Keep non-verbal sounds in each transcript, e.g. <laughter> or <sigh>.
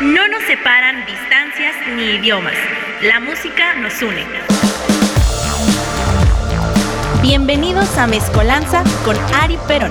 No nos separan distancias ni idiomas. La música nos une. Bienvenidos a Mezcolanza con Ari Perón.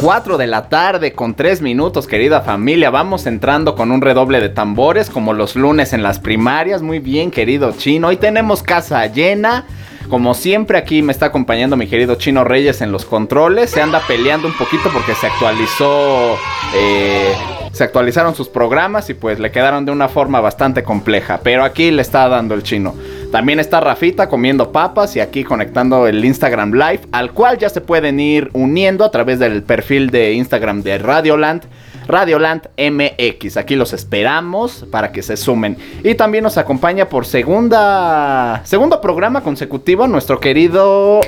4 de la tarde con 3 minutos, querida familia. Vamos entrando con un redoble de tambores como los lunes en las primarias. Muy bien, querido chino. Hoy tenemos casa llena. Como siempre aquí me está acompañando mi querido Chino Reyes en los controles. Se anda peleando un poquito porque se actualizó... Eh, se actualizaron sus programas y pues le quedaron de una forma bastante compleja. Pero aquí le está dando el chino. También está Rafita comiendo papas y aquí conectando el Instagram Live, al cual ya se pueden ir uniendo a través del perfil de Instagram de Radioland. Radioland MX. Aquí los esperamos para que se sumen. Y también nos acompaña por segunda segundo programa consecutivo nuestro querido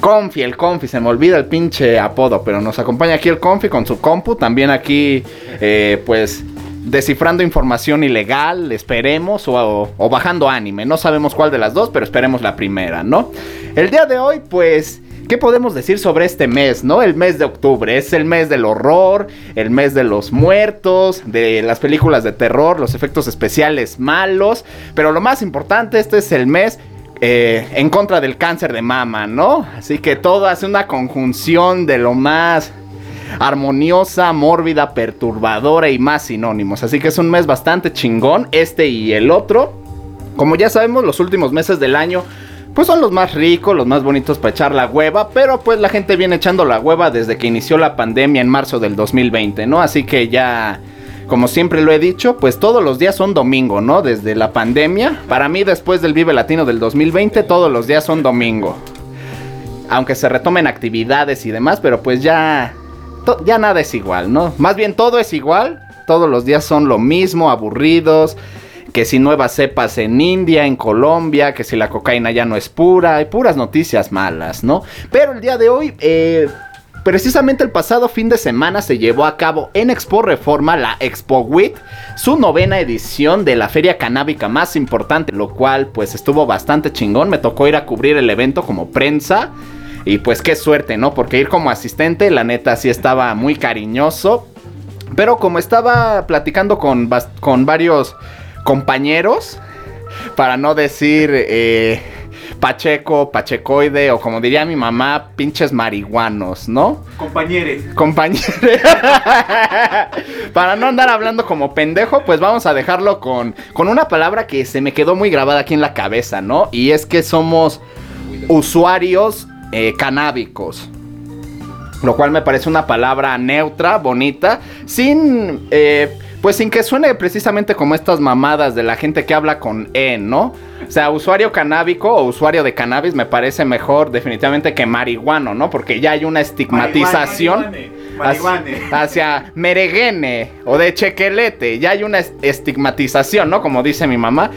Confi. el Confi, se me olvida el pinche apodo, pero nos acompaña aquí el Confi con su compu. También aquí, eh, pues descifrando información ilegal, esperemos, o, bajando anime. No sabemos cuál de las dos, pero esperemos la primera, ¿no? El día de hoy, pues... ¿Qué podemos decir sobre este mes, no? El mes de octubre. Es el mes del horror, el mes de los muertos, de las películas de terror, los efectos especiales malos. Pero lo más importante, este es el mes eh, en contra del cáncer de mama, ¿no? Así que todo hace una conjunción de lo más armoniosa, mórbida, perturbadora y más sinónimos. Así que es un mes bastante chingón, este y el otro. Como ya sabemos, los últimos meses del año pues son los más ricos, los más bonitos para echar la hueva, pero pues la gente viene echando la hueva desde que inició la pandemia en marzo del 2020, ¿no? Así que ya, como siempre lo he dicho, pues todos los días son domingo, ¿no? Desde la pandemia, para mí después del Vive Latino del 2020, todos los días son domingo. Aunque se retomen actividades y demás, pero pues ya ya nada es igual, ¿no? Más bien todo es igual, todos los días son lo mismo, aburridos, que si nuevas cepas en India, en Colombia, que si la cocaína ya no es pura, hay puras noticias malas, ¿no? Pero el día de hoy, eh, precisamente el pasado fin de semana se llevó a cabo en Expo Reforma, la Expo WIT, su novena edición de la feria canábica más importante, lo cual pues estuvo bastante chingón, me tocó ir a cubrir el evento como prensa. Y pues qué suerte, ¿no? Porque ir como asistente, la neta sí estaba muy cariñoso. Pero como estaba platicando con, con varios compañeros, para no decir eh, Pacheco, Pachecoide, o como diría mi mamá, pinches marihuanos, ¿no? Compañeres. Compañeres. <laughs> para no andar hablando como pendejo, pues vamos a dejarlo con, con una palabra que se me quedó muy grabada aquí en la cabeza, ¿no? Y es que somos usuarios eh, canábicos. Lo cual me parece una palabra neutra, bonita, sin, eh, pues sin que suene precisamente como estas mamadas de la gente que habla con E, ¿no? O sea, usuario canábico o usuario de cannabis me parece mejor definitivamente que marihuano, ¿no? Porque ya hay una estigmatización. Hacia, mereguene o de chequelete. Ya hay una estigmatización, ¿no? Como dice mi mamá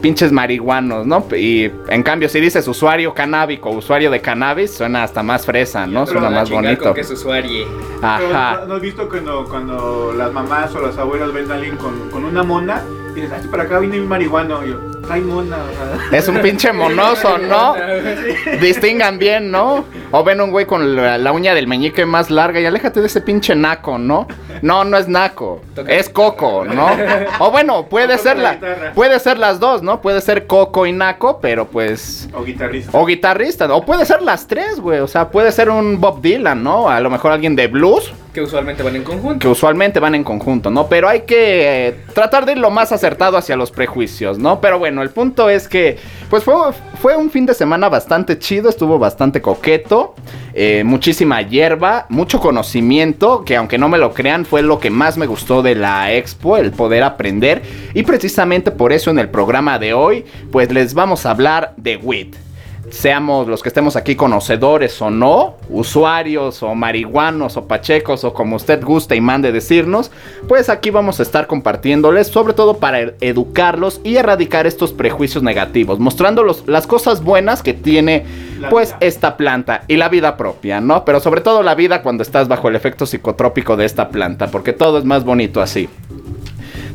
pinches marihuanos, ¿no? Y en cambio, si dices usuario canábico, usuario de cannabis, suena hasta más fresa, ¿no? Suena más bonito. que es usuario. Ajá. ¿No has visto cuando, cuando las mamás o las abuelas ven a alguien con, con una mona? Y dices, ay, para acá viene mi marihuano. Y yo, ay, mona. Es un pinche monoso, ¿no? Distingan bien, ¿no? O ven un güey con la, uña del meñique más larga y aléjate de ese pinche naco, ¿no? No, no es naco. Es coco, ¿no? O bueno, puede ser la, puede ser las dos, ¿no? Puede ser coco y naco, pero pues. O guitarrista. O guitarrista. O puede ser las tres, güey. O sea, puede ser un Bob Dylan, ¿no? A lo mejor alguien de blues. Que usualmente van en conjunto. Que usualmente van en conjunto, ¿no? Pero hay que eh, tratar de ir lo más acertado hacia los prejuicios, ¿no? Pero bueno, el punto es que, pues fue, fue un fin de semana bastante chido, estuvo bastante coqueto, eh, muchísima hierba, mucho conocimiento, que aunque no me lo crean, fue lo que más me gustó de la expo, el poder aprender. Y precisamente por eso en el programa de hoy, pues les vamos a hablar de WIT seamos los que estemos aquí conocedores o no, usuarios o marihuanos o pachecos o como usted guste y mande decirnos, pues aquí vamos a estar compartiéndoles, sobre todo para educarlos y erradicar estos prejuicios negativos, mostrándolos las cosas buenas que tiene pues esta planta y la vida propia, ¿no? Pero sobre todo la vida cuando estás bajo el efecto psicotrópico de esta planta, porque todo es más bonito así.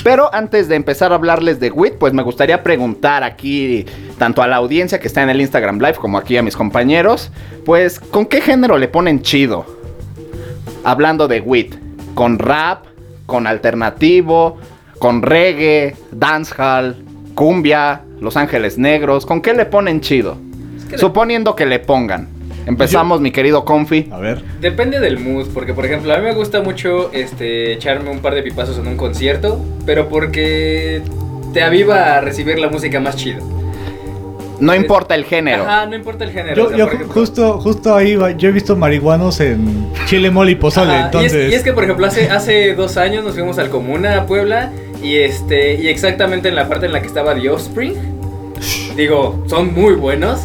Pero antes de empezar a hablarles de WIT, pues me gustaría preguntar aquí, tanto a la audiencia que está en el Instagram Live como aquí a mis compañeros, pues, ¿con qué género le ponen chido? Hablando de WIT. con rap, con alternativo, con reggae, dancehall, cumbia, Los Ángeles Negros. ¿Con qué le ponen chido? que Suponiendo que le pongan. Empezamos, mi querido Confi. A ver. Depende del mood, porque por ejemplo, a mí me gusta mucho este echarme un par de pipazos en un concierto, pero porque te aviva a recibir la música más chido. No importa el género. Ajá, no importa el género. Yo, o sea, yo ejemplo- justo, justo ahí, yo he visto marihuanos en chile, mole y pozole, Ajá, y, entonces... es, y es que, por ejemplo, hace, hace dos años nos fuimos al Comuna, a Puebla, y este y exactamente en la parte en la que estaba The Offspring, digo, son muy buenos,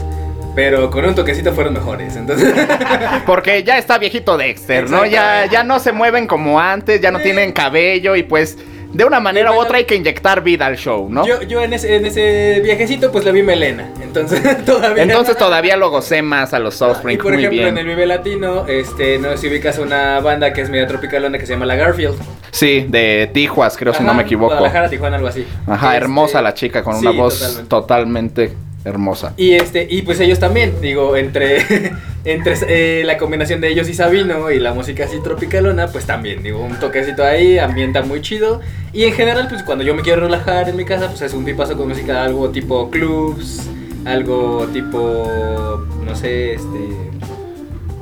pero con un toquecito fueron mejores. Entonces, <laughs> Porque ya está viejito Dexter, ¿no? Ya, ya no se mueven como antes, ya no Sí. tienen cabello y pues de una manera u otra hay que inyectar vida al show, ¿no? yo, yo en, ese, en ese viajecito, pues le vi melena. Entonces, <laughs> todavía. Entonces todavía lo gocé más a los Y Offspring, por muy ejemplo, bien. en el Vive Latino, este, no sé si ubicas una banda que es media tropicalona que se llama La Garfield. Sí, de Tijuas, creo si no me equivoco. Guadalajara, Tijuana, algo así. Ajá, Este, hermosa la chica con sí, una voz totalmente. totalmente hermosa. Y este, y pues ellos también, digo, entre, <laughs> entre eh, la combinación de ellos y Sabino y la música así tropicalona, pues también, digo, un toquecito ahí, ambienta muy chido. Y en general, pues cuando yo me quiero relajar en mi casa, pues es un pipazo con música algo tipo clubs, algo tipo, no sé, este...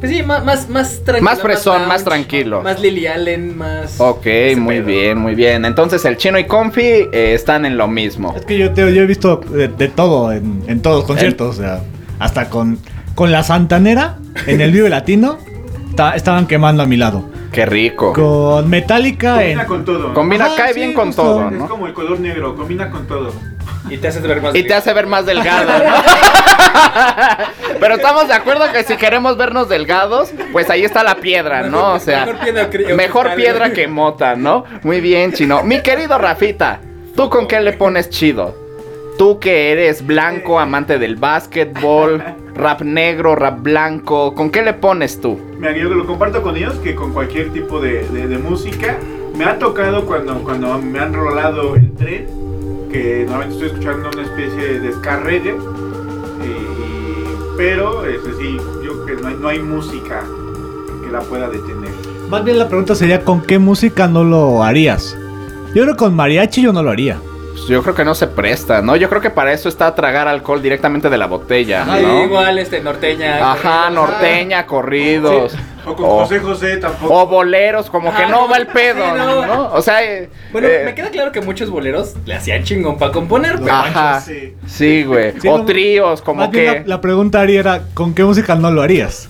Pues sí, más, más, más tranquilo. Más fresón, más lounge, tranquilo. Más Lily Allen, más... Ok, muy pedo. bien, muy bien. Entonces el chino y Confi eh, están en lo mismo. Es que yo, te- yo he visto de, de todo en, en todos los conciertos, o sea, hasta con, con la Santanera en el Vive Latino ta- estaban quemando a mi lado. Qué rico. Con Metallica en... Combina con todo. Combina, Ajá, cae sí, bien con justo. todo, Es como el color negro, combina con todo. Y te haces ver más... Y te hace ver más delgado, ¿no? <laughs> Pero estamos de acuerdo que si queremos vernos delgados, pues ahí está la piedra, ¿no? O sea, Mejor piedra cri- mejor piedra que mota, ¿no? Muy bien, chino. Mi querido Rafita, ¿tú con qué le pones chido? Tú que eres blanco, amante del básquetbol, rap negro, rap blanco, ¿con qué le pones tú? Mira, yo lo comparto con ellos que con cualquier tipo de, de- de música. Me ha tocado cuando, cuando me han rolado el tren, que normalmente estoy escuchando una especie de ska reggae, pero es decir, yo creo que no no hay música que la pueda detener. Más bien la pregunta sería, ¿con qué música no lo harías? Yo creo que con mariachi yo no lo haría. Pues yo creo que no se presta, ¿no? Yo creo que para eso está tragar alcohol directamente de la botella, Ajá, ¿no? igual, este, norteña. Ajá, norteña, corridos. O con O- José José tampoco. O boleros, como que Ah, no no, va el pedo, sí, no. ¿no? O sea, eh, Bueno, eh, me queda claro que muchos boleros le hacían chingón para componer, pero Ajá, sí. sí, güey. Sí, o no, tríos, como que... la, la pregunta Ari, era, ¿con qué música no lo harías?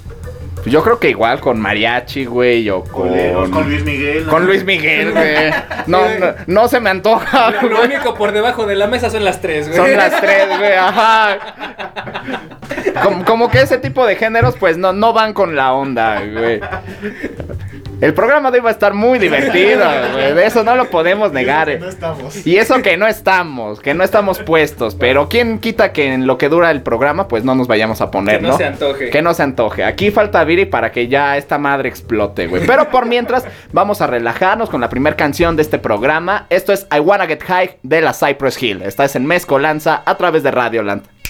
Yo creo que igual con mariachi, güey, o con... Con Luis Miguel. ¿no? Con Luis Miguel, güey. No, no, no se me antoja, lo, lo único por debajo de la mesa son las tres, güey. Son las tres, güey, ajá. <laughs> Como, como que ese tipo de géneros, pues no, no van con la onda, güey. El programa de hoy va a estar muy divertido, <laughs> güey. De eso no lo podemos negar. eh. estamos. Y eso que no estamos, que no estamos puestos. Pero quién quita que en lo que dura el programa, pues no nos vayamos a poner, Que no ¿no? se antoje. Que no se antoje. Aquí falta Viri para que ya esta madre explote, güey. Pero por mientras, vamos a relajarnos con la primera canción de este programa. Esto es I Wanna Get High de la Cypress Hill. Esta es en Mezcolanza a través de Radioland. I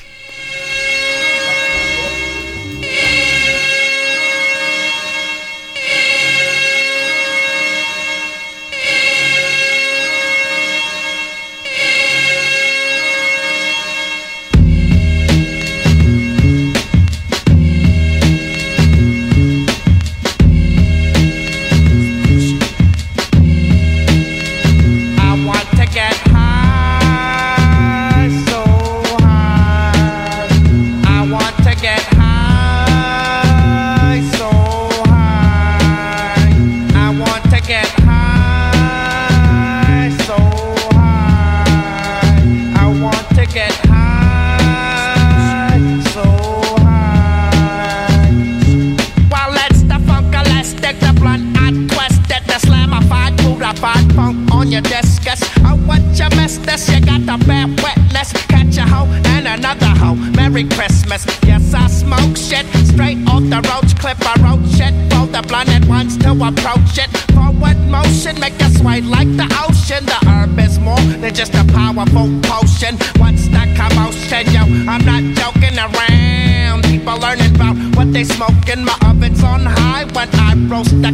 again. A powerful potion. What's the commotion, yo? I'm not joking around. People learning about what they smoking. My oven's on high when I roast the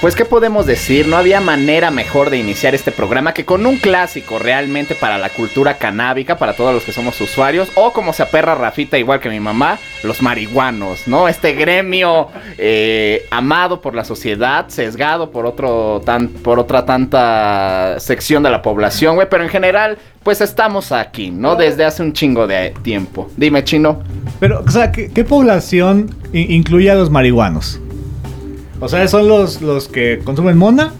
Pues qué podemos decir, no había manera mejor de iniciar este programa que con un clásico realmente para la cultura canábica, para todos los que somos usuarios, o como se aperra Rafita igual que mi mamá, los marihuanos, ¿no? Este gremio eh, amado por la sociedad, sesgado por otro tan, por otra tanta sección de la población, güey, pero en general, pues estamos aquí, ¿no? Desde hace un chingo de tiempo. Dime, chino. Pero, o sea, ¿qué, qué población incluye a los marihuanos? O sea, son los, los que consumen mona,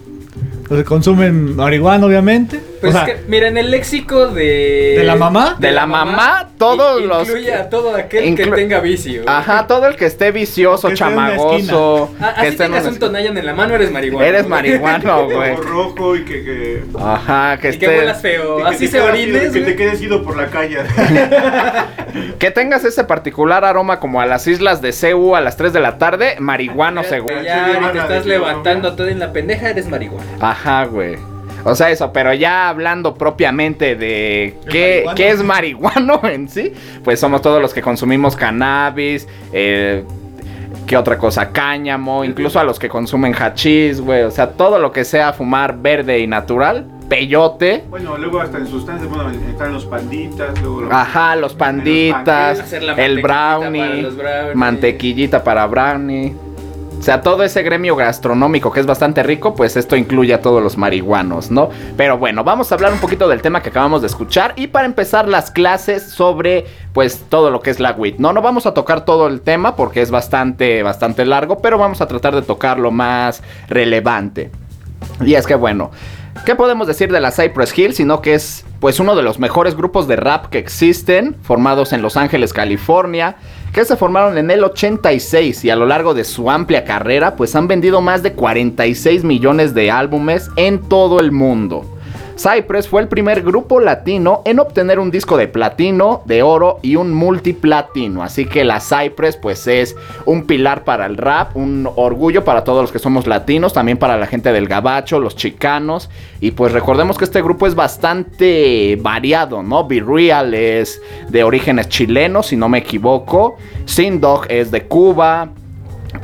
los que consumen marihuana, obviamente. Pues o sea, es que, mira, en el léxico de... ¿De la mamá? De la mamá, todos los- Incluye a todo aquel que tenga vicio. Ajá, todo el que esté vicioso, Que esté en una chamagoso, Ah, que así tengas un tonayan en la mano, eres marihuana. Eres marihuano, <laughs> güey. Ojo rojo y que, que, Ajá, que Y que esté. huelas feo. y que Así te se orines, que te quedes ido por la calle. <laughs> Que tengas ese particular aroma como a las islas de Ceú a las 3 de la tarde, marihuano seguro. Ya, te estás levantando todo en la pendeja, eres marihuana. Ajá, güey. O sea, eso, pero ya hablando propiamente de qué, es marihuano <laughs> en sí, pues somos todos los que consumimos cannabis, eh, ¿qué otra cosa? Cáñamo, incluso a los que consumen hachís, güey. O sea, todo lo que sea fumar verde y natural, peyote. Bueno, luego hasta en sustancias, bueno, están los panditas, luego los- Ajá, los panditas, el para brownie, los brownies. mantequillita para brownie. O sea, todo ese gremio gastronómico que es bastante rico, pues esto incluye a todos los marihuanos, ¿no? Pero bueno, vamos a hablar un poquito del tema que acabamos de escuchar y para empezar las clases sobre pues todo lo que es la WIT. No, no vamos a tocar todo el tema porque es bastante, bastante largo, pero vamos a tratar de tocar lo más relevante. Y es que bueno, ¿qué podemos decir de la Cypress Hill? Sino que es pues uno de los mejores grupos de rap que existen, formados en Los Ángeles, California, que se formaron en el 86 y a lo largo de su amplia carrera pues han vendido más de 46 millones de álbumes en todo el mundo. Cypress fue el primer grupo latino en obtener un disco de platino, de oro y un multiplatino. Así que la Cypress pues es un pilar para el rap, un orgullo para todos los que somos latinos, también para la gente del gabacho, los chicanos. Y pues recordemos que este grupo es bastante variado, ¿no? Be Real es de orígenes chilenos, si no me equivoco. Sin Dog es de Cuba.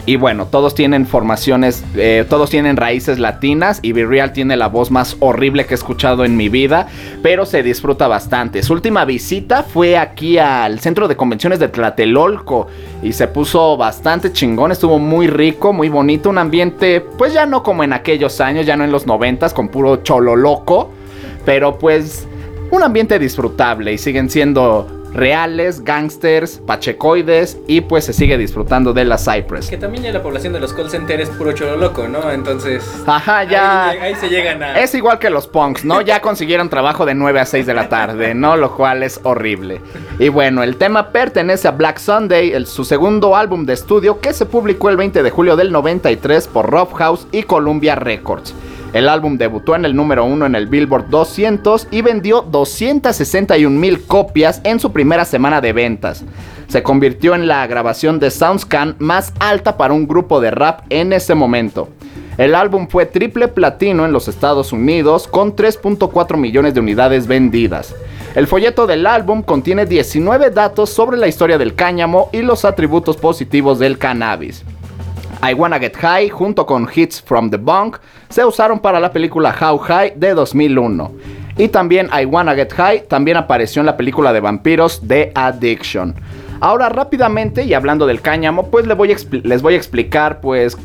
Y bueno, todos tienen formaciones, eh, todos tienen raíces latinas y Real tiene la voz más horrible que he escuchado en mi vida, pero se disfruta bastante. Su última visita fue aquí al centro de convenciones de Tlatelolco y se puso bastante chingón, estuvo muy rico, muy bonito, un ambiente pues ya no como en aquellos años, ya no en los noventas con puro cholo loco, pero pues un ambiente disfrutable y siguen siendo reales, gangsters, pachecoides y pues se sigue disfrutando de la Cypress. Que también ya la población de los call centers es puro cholo loco, ¿no? Entonces. Ajá, ya. Ahí, ahí se llegan a. Es igual que los punks, ¿no? Ya consiguieron trabajo de 9 a 6 de la tarde, ¿no? Lo cual es horrible. Y bueno, el tema pertenece a Black Sunday, el- su segundo álbum de estudio que se publicó el 20 de julio del 93 por Rough House y Columbia Records. El álbum debutó en el número 1 en el Billboard 200 y vendió 261 mil copias en su primera semana de ventas. Se convirtió en la grabación de SoundScan más alta para un grupo de rap en ese momento. El álbum fue triple platino en los Estados Unidos con 3.4 millones de unidades vendidas. El folleto del álbum contiene 19 datos sobre la historia del cáñamo y los atributos positivos del cannabis. I Wanna Get High junto con Hits from the Bunk se usaron para la película How High de 2001. Y también I Wanna Get High también apareció en la película de vampiros The Addiction. Ahora rápidamente y hablando del cáñamo, pues les voy a, explicar pues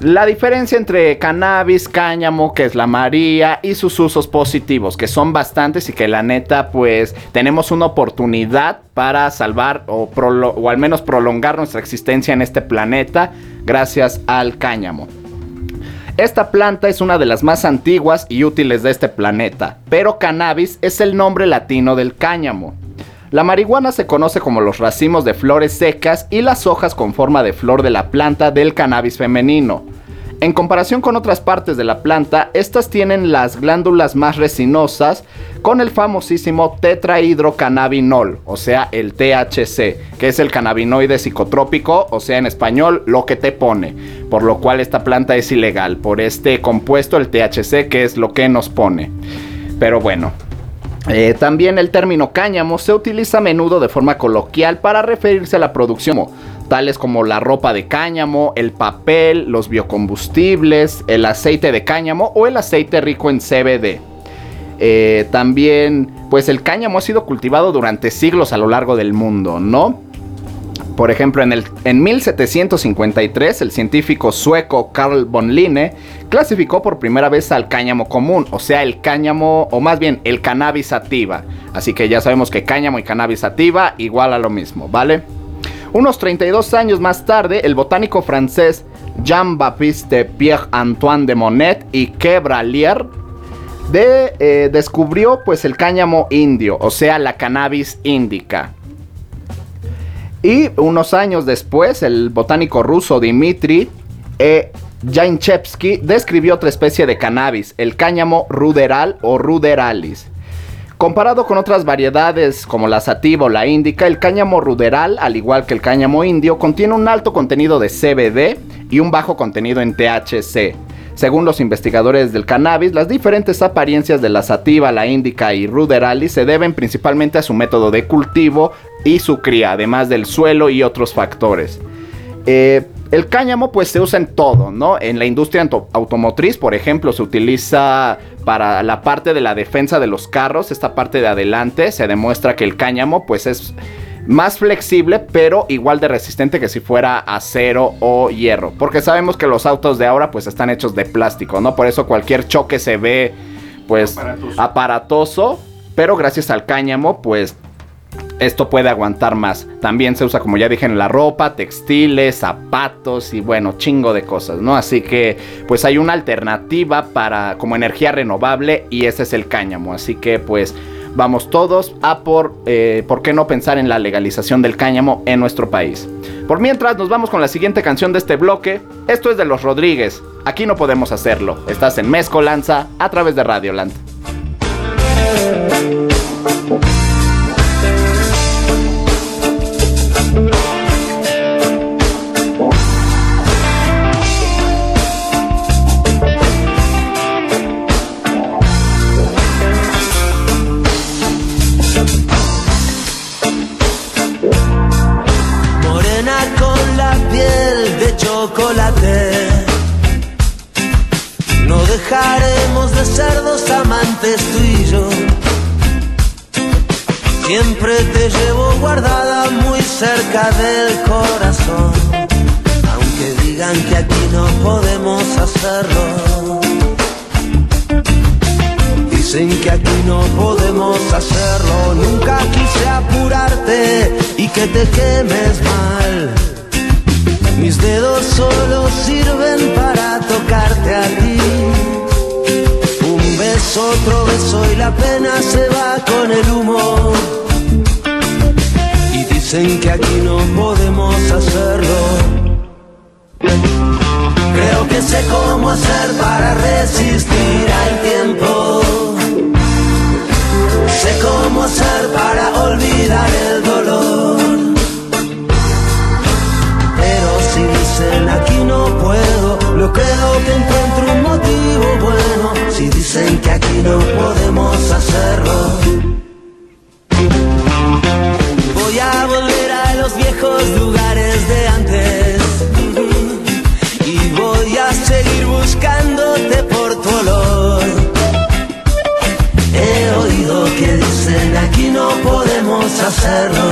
la diferencia entre cannabis, cáñamo, que es la María, y sus usos positivos, que son bastantes y que la neta, pues tenemos una oportunidad para salvar o al menos prolongar nuestra existencia en este planeta gracias al cáñamo. Esta planta es una de las más antiguas y útiles de este planeta, pero cannabis es el nombre latino del cáñamo. La marihuana se conoce como los racimos de flores secas y las hojas con forma de flor de la planta del cannabis femenino. En comparación con otras partes de la planta, estas tienen las glándulas más resinosas con el famosísimo tetrahidrocannabinol, o sea, el THC, que es el cannabinoide psicotrópico, o sea, en español, lo que te pone, por lo cual esta planta es ilegal, por este compuesto, el THC, que es lo que nos pone. Pero bueno, eh, también el término cáñamo se utiliza a menudo de forma coloquial para referirse a la producción, tales como la ropa de cáñamo, el papel, los biocombustibles, el aceite de cáñamo o el aceite rico en CBD. Eh, también, pues el cáñamo ha sido cultivado durante siglos a lo largo del mundo, ¿no? Por ejemplo, en, el, en 1753, el científico sueco Carl von Linne clasificó por primera vez al cáñamo común, o sea, el cáñamo, o más bien el cannabis sativa. Así que ya sabemos que cáñamo y cannabis sativa igual a lo mismo, ¿vale? Unos 32 años más tarde, el botánico francés Jean-Baptiste Pierre-Antoine de Monet y Quebralier eh, descubrió pues el cáñamo indio, o sea, la cannabis índica. Y unos años después, el botánico ruso Dmitry E. Jainchevsky describió otra especie de cannabis, el cáñamo ruderal o ruderalis. Comparado con otras variedades como la sativa o la índica, el cáñamo ruderal, al igual que el cáñamo indio, contiene un alto contenido de CBD y un bajo contenido en THC. Según los investigadores del cannabis, las diferentes apariencias de la sativa, la índica y ruderalis se deben principalmente a su método de cultivo y su cría, además del suelo y otros factores. Eh, el cáñamo pues se usa en todo, ¿no? En la industria auto- automotriz, por ejemplo, se utiliza para la parte de la defensa de los carros, esta parte de adelante, se demuestra que el cáñamo pues es más flexible, pero igual de resistente que si fuera acero o hierro. Porque sabemos que los autos de ahora pues están hechos de plástico, ¿no? Por eso cualquier choque se ve pues Aparatoso. aparatoso, pero gracias al cáñamo pues esto puede aguantar más. También se usa, como ya dije, en la ropa, textiles, zapatos y bueno, chingo de cosas, ¿no? Así que pues hay una alternativa para como energía renovable y ese es el cáñamo. Así que pues vamos todos a por, eh, ¿por qué no pensar en la legalización del cáñamo en nuestro país? Por mientras, nos vamos con la siguiente canción de este bloque. Esto es de los Rodríguez. Aquí no podemos hacerlo. Estás en Mezcolanza a través de Radioland. Te llevo guardada muy cerca del corazón. Aunque digan que aquí no podemos hacerlo. Dicen que aquí no podemos hacerlo. Nunca quise apurarte y que te quemes mal. Mis dedos solo sirven para tocarte a ti. Un beso, otro beso y la pena se va con el humo. Dicen que aquí no podemos hacerlo. Creo que sé cómo hacer para resistir al tiempo. Sé cómo hacer para olvidar el dolor. Pero si dicen aquí no puedo, yo creo que encuentro un motivo bueno. Si dicen que aquí no podemos hacerlo. Los lugares de antes. Y voy a seguir buscándote por tu olor. He oído que dicen aquí no podemos hacerlo.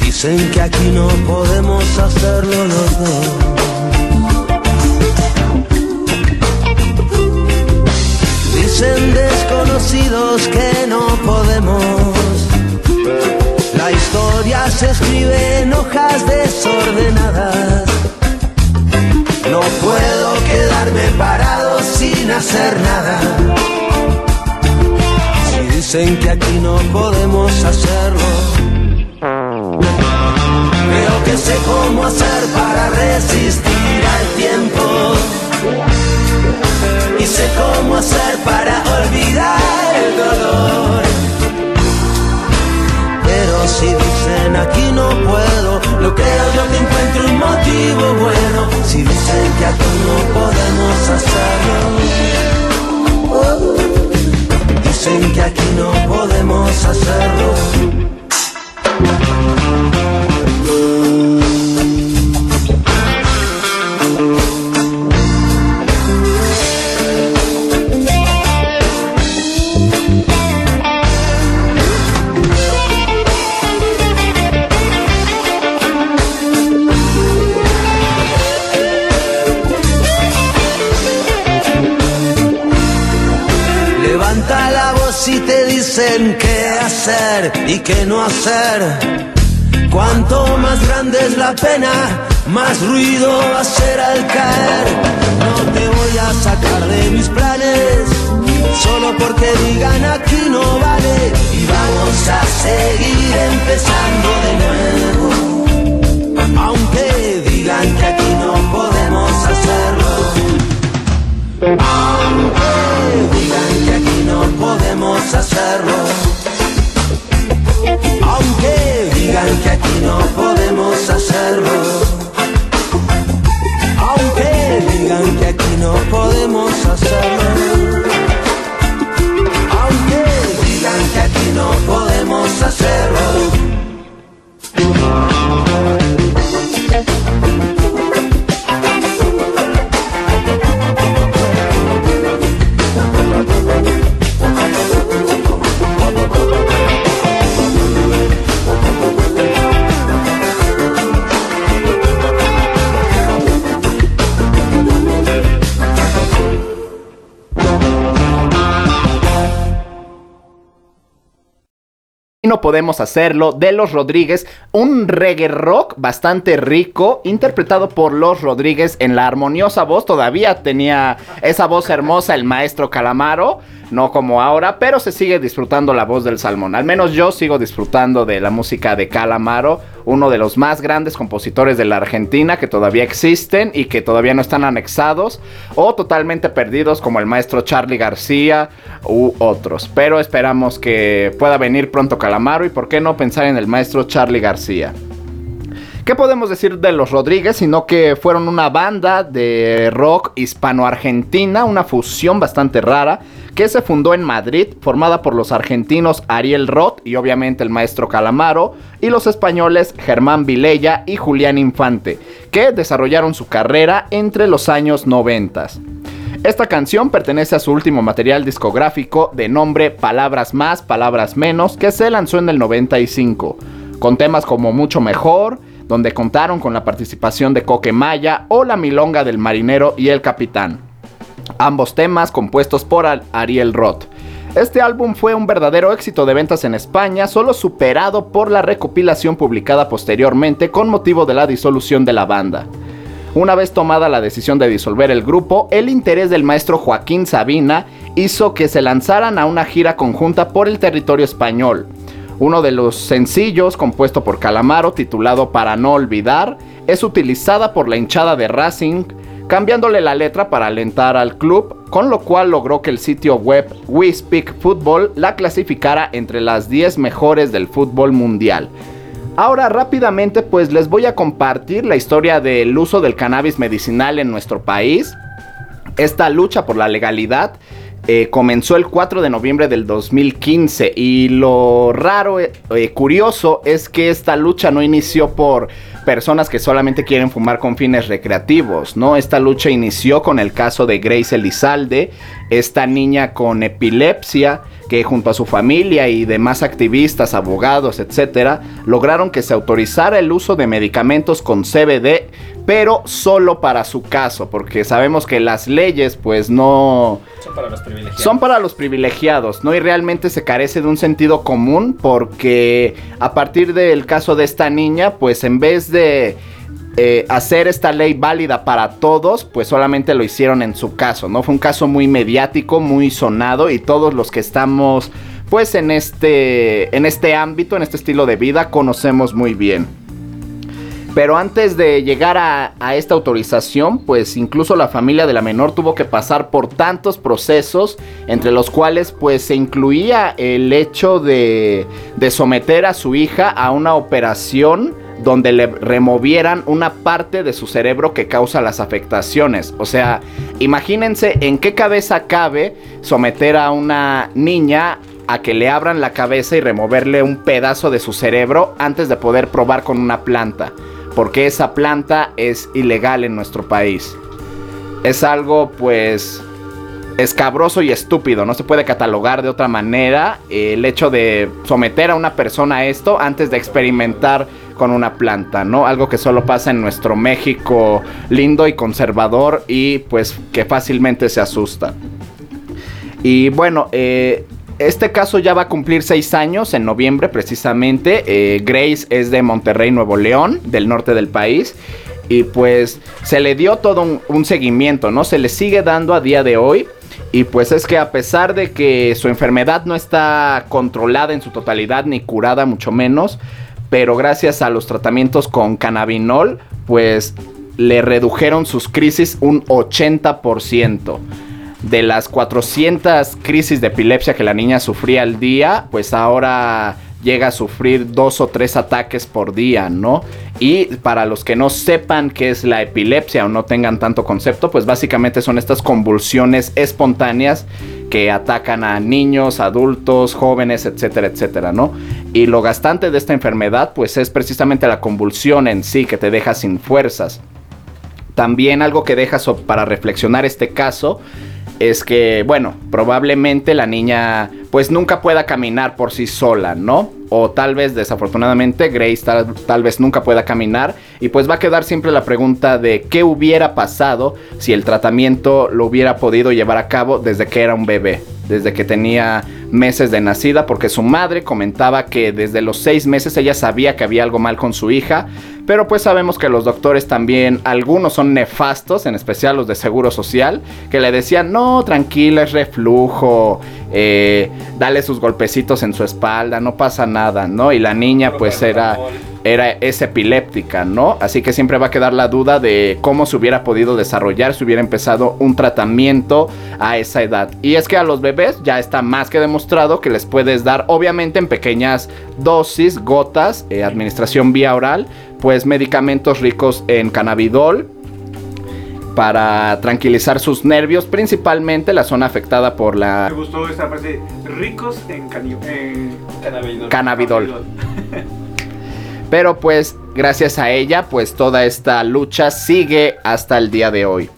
Dicen que aquí no podemos hacerlo los dos. Dicen desconocidos que no podemos. La historia se escribe en hojas desordenadas. No puedo quedarme parado sin hacer nada. Si dicen que aquí no podemos hacerlo. Creo que sé cómo hacer para resistir al tiempo. Y sé cómo hacer para olvidar el dolor. Si dicen aquí no puedo, lo creo yo que encuentro un motivo bueno. Si dicen que aquí no podemos hacerlo. Dicen que aquí no podemos hacerlo. Qué no hacer. Cuanto más grande es la pena, más ruido va a hacer al caer. No te voy a sacar de mis planes, solo porque digan aquí no vale. Y vamos a seguir empezando de nuevo. Aunque digan que aquí no podemos hacerlo. Aunque digan que aquí no podemos hacerlo. Aunque digan que aquí no podemos hacerlo. Aunque digan que aquí no podemos hacerlo. Aunque digan que aquí no podemos hacerlo. Podemos hacerlo de Los Rodríguez, un reggae rock bastante rico, interpretado por Los Rodríguez en la armoniosa voz. Todavía tenía esa voz hermosa el maestro Calamaro, no como ahora, pero se sigue disfrutando la voz del salmón. Al menos yo sigo disfrutando de la música de Calamaro, uno de los más grandes compositores de la Argentina que todavía existen y que todavía no están anexados o totalmente perdidos como el maestro Charlie García u otros. Pero esperamos que pueda venir pronto Calamaro y por qué no pensar en el maestro Charlie García. ¿Qué podemos decir de los Rodríguez? Sino que fueron una banda de rock hispano-argentina, una fusión bastante rara, que se fundó en Madrid, formada por los argentinos Ariel Roth y obviamente el maestro Calamaro, y los españoles Germán Vilella y Julián Infante, que desarrollaron su carrera entre los años 90. Esta canción pertenece a su último material discográfico de nombre Palabras Más, Palabras Menos, que se lanzó en el 95, con temas como Mucho Mejor, donde contaron con la participación de Coque Maya o La Milonga del Marinero y el Capitán. Ambos temas compuestos por Ar- Ariel Roth. Este álbum fue un verdadero éxito de ventas en España, solo superado por la recopilación publicada posteriormente con motivo de la disolución de la banda. Una vez tomada la decisión de disolver el grupo, el interés del maestro Joaquín Sabina hizo que se lanzaran a una gira conjunta por el territorio español. Uno de los sencillos compuesto por Calamaro, titulado Para no olvidar, es utilizada por la hinchada de Racing, cambiándole la letra para alentar al club, con lo cual logró que el sitio web We Speak Football la clasificara entre las 10 mejores del fútbol mundial. Ahora rápidamente pues les voy a compartir la historia del uso del cannabis medicinal en nuestro país. Esta lucha por la legalidad eh, comenzó el 4 de noviembre del 2015 y lo raro, eh, curioso es que esta lucha no inició por personas que solamente quieren fumar con fines recreativos, ¿no? Esta lucha inició con el caso de Grace Elizalde, esta niña con epilepsia que junto a su familia y demás activistas, abogados, etcétera, lograron que se autorizara el uso de medicamentos con CBD, pero solo para su caso, porque sabemos que las leyes pues no Son para los privilegiados. son para los privilegiados, ¿no? Y realmente se carece de un sentido común porque a partir del caso de esta niña, pues en vez de eh, hacer esta ley válida para todos, pues solamente lo hicieron en su caso, ¿no? Fue un caso muy mediático, muy sonado y todos los que estamos pues en este en este ámbito, en este estilo de vida conocemos muy bien. Pero antes de llegar a, esta autorización, pues incluso la familia de la menor tuvo que pasar por tantos procesos, entre los cuales pues se incluía el hecho de, de someter a su hija a una operación donde le removieran una parte de su cerebro que causa las afectaciones. O sea, imagínense en qué cabeza cabe someter a una niña a que le abran la cabeza y removerle un pedazo de su cerebro antes de poder probar con una planta. Porque esa planta es ilegal en nuestro país. Es algo pues escabroso y estúpido, no se puede catalogar de otra manera el hecho de someter a una persona a esto antes de experimentar con una planta, ¿no? Algo que solo pasa en nuestro México lindo y conservador y pues que fácilmente se asusta. Y bueno, eh, este caso ya va a cumplir seis años en noviembre precisamente. Eh, Grace es de Monterrey, Nuevo León, del norte del país. Y pues se le dio todo un, un seguimiento, ¿no? Se le sigue dando a día de hoy. Y pues es que a pesar de que su enfermedad no está controlada en su totalidad ni curada mucho menos, pero gracias a los tratamientos con cannabinol, pues le redujeron sus crisis un 80%. De las 400 crisis de epilepsia que la niña sufría al día, pues ahora llega a sufrir dos o tres ataques por día, ¿no? Y para los que no sepan qué es la epilepsia o no tengan tanto concepto, pues básicamente son estas convulsiones espontáneas que atacan a niños, adultos, jóvenes, etcétera, etcétera, ¿no? Y lo gastante de esta enfermedad, pues es precisamente la convulsión en sí que te deja sin fuerzas. También algo que deja para reflexionar este caso es que, bueno, probablemente la niña pues nunca pueda caminar por sí sola, ¿no? O tal vez desafortunadamente Grace tal, tal vez nunca pueda caminar y pues va a quedar siempre la pregunta de qué hubiera pasado si el tratamiento lo hubiera podido llevar a cabo desde que era un bebé, desde que tenía meses de nacida, porque su madre comentaba que desde los seis meses ella sabía que había algo mal con su hija, pero pues sabemos que los doctores también, algunos son nefastos, en especial los de Seguro Social, que le decían, no, tranquila, es reflujo, eh, dale sus golpecitos en su espalda, no pasa nada, ¿no? Y la niña pues era, era es epiléptica, ¿no? Así que siempre va a quedar la duda de cómo se hubiera podido desarrollar si hubiera empezado un tratamiento a esa edad. Y es que a los bebés ya está más que demostrado que les puedes dar, obviamente en pequeñas dosis, gotas, eh, administración vía oral, pues medicamentos ricos en cannabidol para tranquilizar sus nervios, principalmente la zona afectada por Me la gustó esta frase, ricos en, cani- en Cannabidol. cannabidol. <laughs> Pero pues gracias a ella, pues toda esta lucha sigue hasta el día de hoy.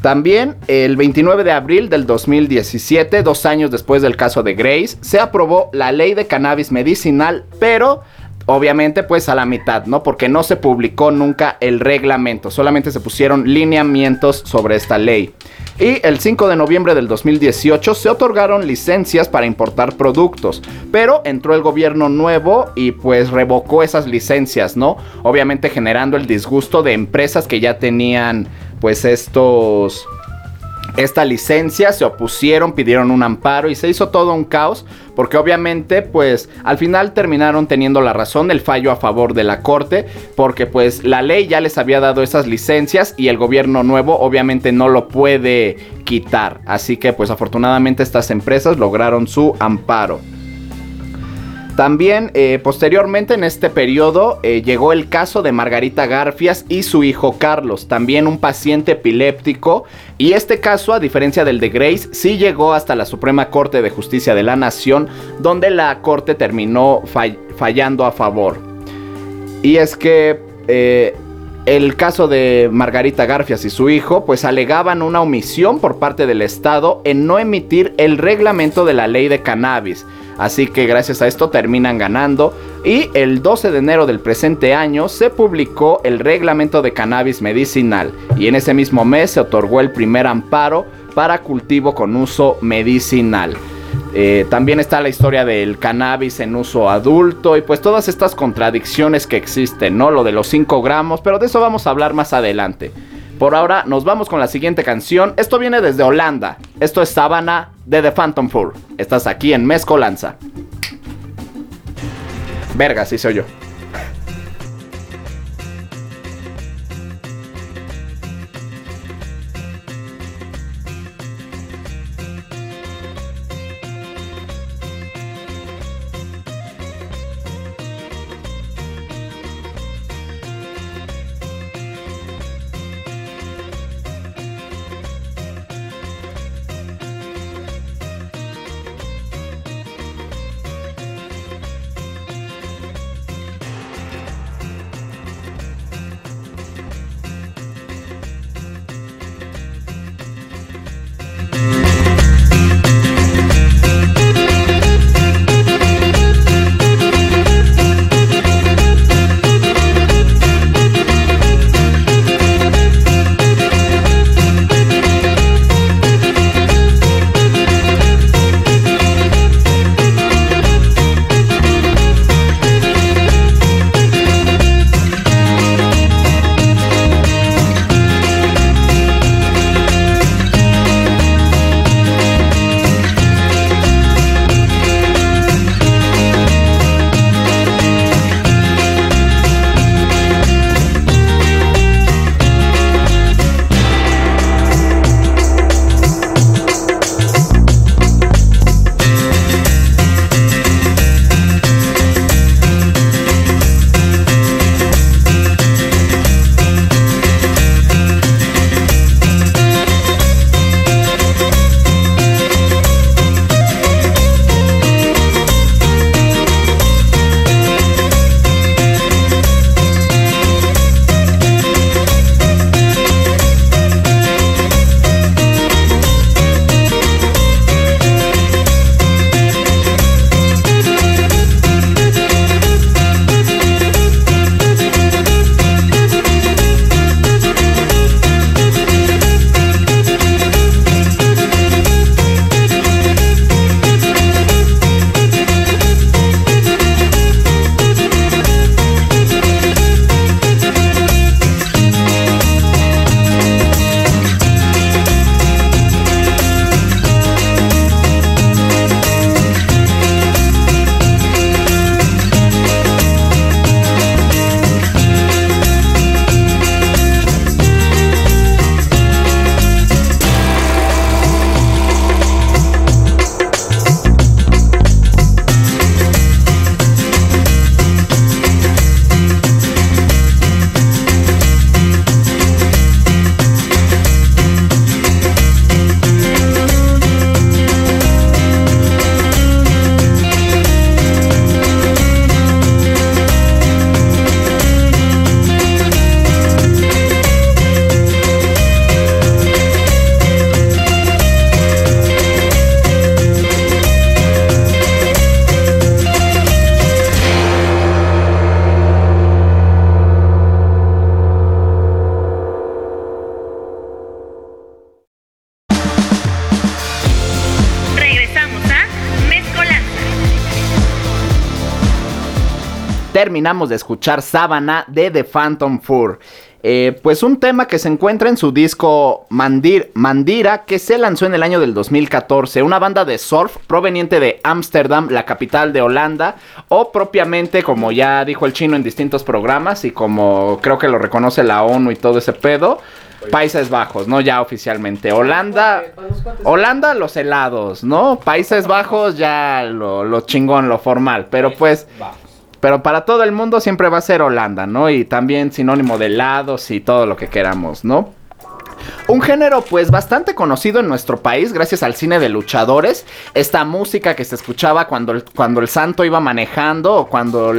También el 29 de abril del 2017, dos años después del caso de Grace, se aprobó la ley de cannabis medicinal, pero obviamente pues a la mitad, ¿no? Porque no se publicó nunca el reglamento, solamente se pusieron lineamientos sobre esta ley. Y el 5 de noviembre del 2018 se otorgaron licencias para importar productos, pero entró el gobierno nuevo y pues revocó esas licencias, ¿no? Obviamente generando el disgusto de empresas que ya tenían pues estos esta licencia, se opusieron, pidieron un amparo y se hizo todo un caos porque obviamente pues al final terminaron teniendo la razón, el fallo a favor de la corte porque pues la ley ya les había dado esas licencias y el gobierno nuevo obviamente no lo puede quitar, así que pues afortunadamente estas empresas lograron su amparo. También eh, posteriormente en este periodo eh, llegó el caso de Margarita Garfias y su hijo Carlos, también un paciente epiléptico. Y este caso, a diferencia del de Grace, sí llegó hasta la Suprema Corte de Justicia de la Nación, donde la Corte terminó fall- fallando a favor. Y es que eh, el caso de Margarita Garfias y su hijo, pues alegaban una omisión por parte del Estado en no emitir el reglamento de la ley de cannabis. Así que gracias a esto terminan ganando. Y el 12 de enero del presente año se publicó el reglamento de cannabis medicinal. Y en ese mismo mes se otorgó el primer amparo para cultivo con uso medicinal. Eh, también está la historia del cannabis en uso adulto y pues todas estas contradicciones que existen, ¿no? Lo de los 5 gramos, pero de eso vamos a hablar más adelante. Por ahora nos vamos con la siguiente canción. Esto viene desde Holanda. Esto es Sabana de The Phantom Four. Estás aquí en Mezcolanza. Verga, sí soy yo. Terminamos de escuchar Sábana de The Phantom Four. Eh, pues un tema que se encuentra en su disco Mandir, Mandira, que se lanzó en el año del 2014. Una banda de surf proveniente de Ámsterdam, la capital de Holanda, o propiamente, como ya dijo el chino en distintos programas y como creo que lo reconoce la ONU y todo ese pedo, Países Bajos, ¿no? Ya oficialmente. Holanda, Holanda los helados, ¿no? Países Bajos ya lo, lo chingón, lo formal, pero pues... Pero para todo el mundo siempre va a ser Holanda, ¿no? Y también sinónimo de helados y todo lo que queramos, ¿no? Un género pues bastante conocido en nuestro país gracias al cine de luchadores. Esta música que se escuchaba cuando el, cuando el santo iba manejando o cuando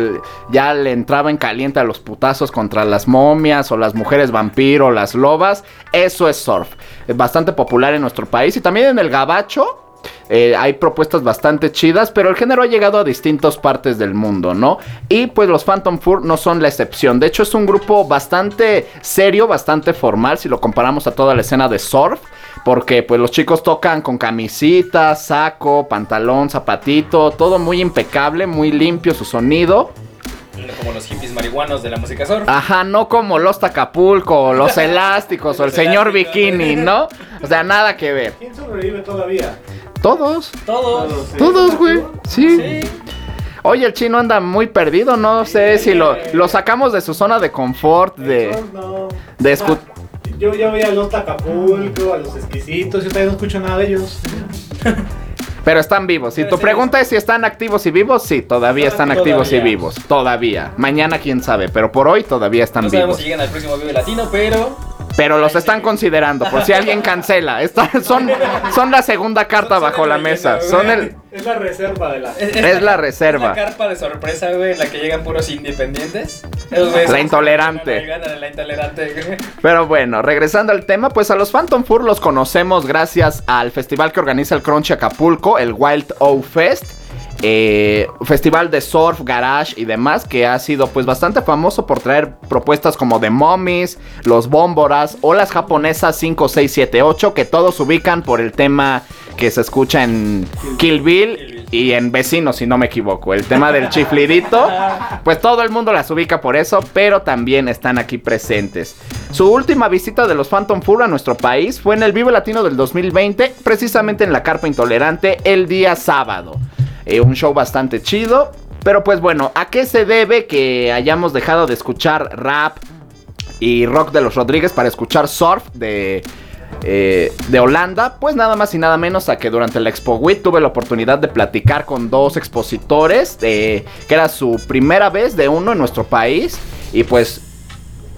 ya le entraba en caliente a los putazos contra las momias o las mujeres vampiro, las lobas. Eso es surf. Es bastante popular en nuestro país y también en el gabacho. Eh, hay propuestas bastante chidas, pero el género ha llegado a distintas partes del mundo, ¿no? Y pues los Phantom Fur no son la excepción. De hecho, es un grupo bastante serio, bastante formal, si lo comparamos a toda la escena de surf. Porque pues los chicos tocan con camisita, saco, pantalón, zapatito, todo muy impecable, muy limpio su sonido. Como los hippies marihuanos de la música surf. Ajá, no como los Tacapulco, los <laughs> elásticos o el señor bikini, ¿no? O sea, nada que ver. ¿Quién sobrevive todavía? Todos, Todos. todos, güey. Sí. Sí. Oye, el chino anda muy perdido, no sé si lo, lo sacamos de su zona de confort, de... No. de escu- Ah, yo ya voy a los Tacapulco, a los exquisitos, yo todavía no escucho nada de ellos. Pero están vivos. Si tu pregunta es si están activos y vivos, sí, todavía están activos y vivos. Todavía. Mañana quién sabe, pero por hoy todavía están No sabemos vivos. si llegan al próximo Vive Latino, pero. Pero los están considerando, por si alguien cancela. <laughs> Son, son la segunda carta Son bajo la mesa. Son el... Es la reserva de la. Es la reserva. Una carpa de sorpresa, güey, en la que llegan puros independientes. Esos La intolerante. Ganan La intolerante, güey. Pero bueno, regresando al tema, pues a los Phantom Fur los conocemos gracias al festival que organiza el Crunchy Acapulco, el Wild O Fest. Eh, festival de surf, garage y demás que ha sido pues bastante famoso por traer propuestas como The Mummies, los Bómboras o las japonesas 5, 6, 7, 8 que todos ubican por el tema que se escucha en Kill Bill y en Vecinos si no me equivoco, el tema del chiflidito, pues todo el mundo las ubica por eso, pero también están aquí presentes. Su última visita de los Phantom Fur a nuestro país fue en el Vivo Latino del 2020, precisamente en la Carpa Intolerante, el día sábado. Eh, un show bastante chido. Pero pues bueno, ¿a qué se debe que hayamos dejado de escuchar rap y rock de los Rodríguez para escuchar surf de, eh, de Holanda? Pues nada más y nada menos a que durante la Expo WIT tuve la oportunidad de platicar con dos expositores, eh, que era su primera vez de uno en nuestro país. Y pues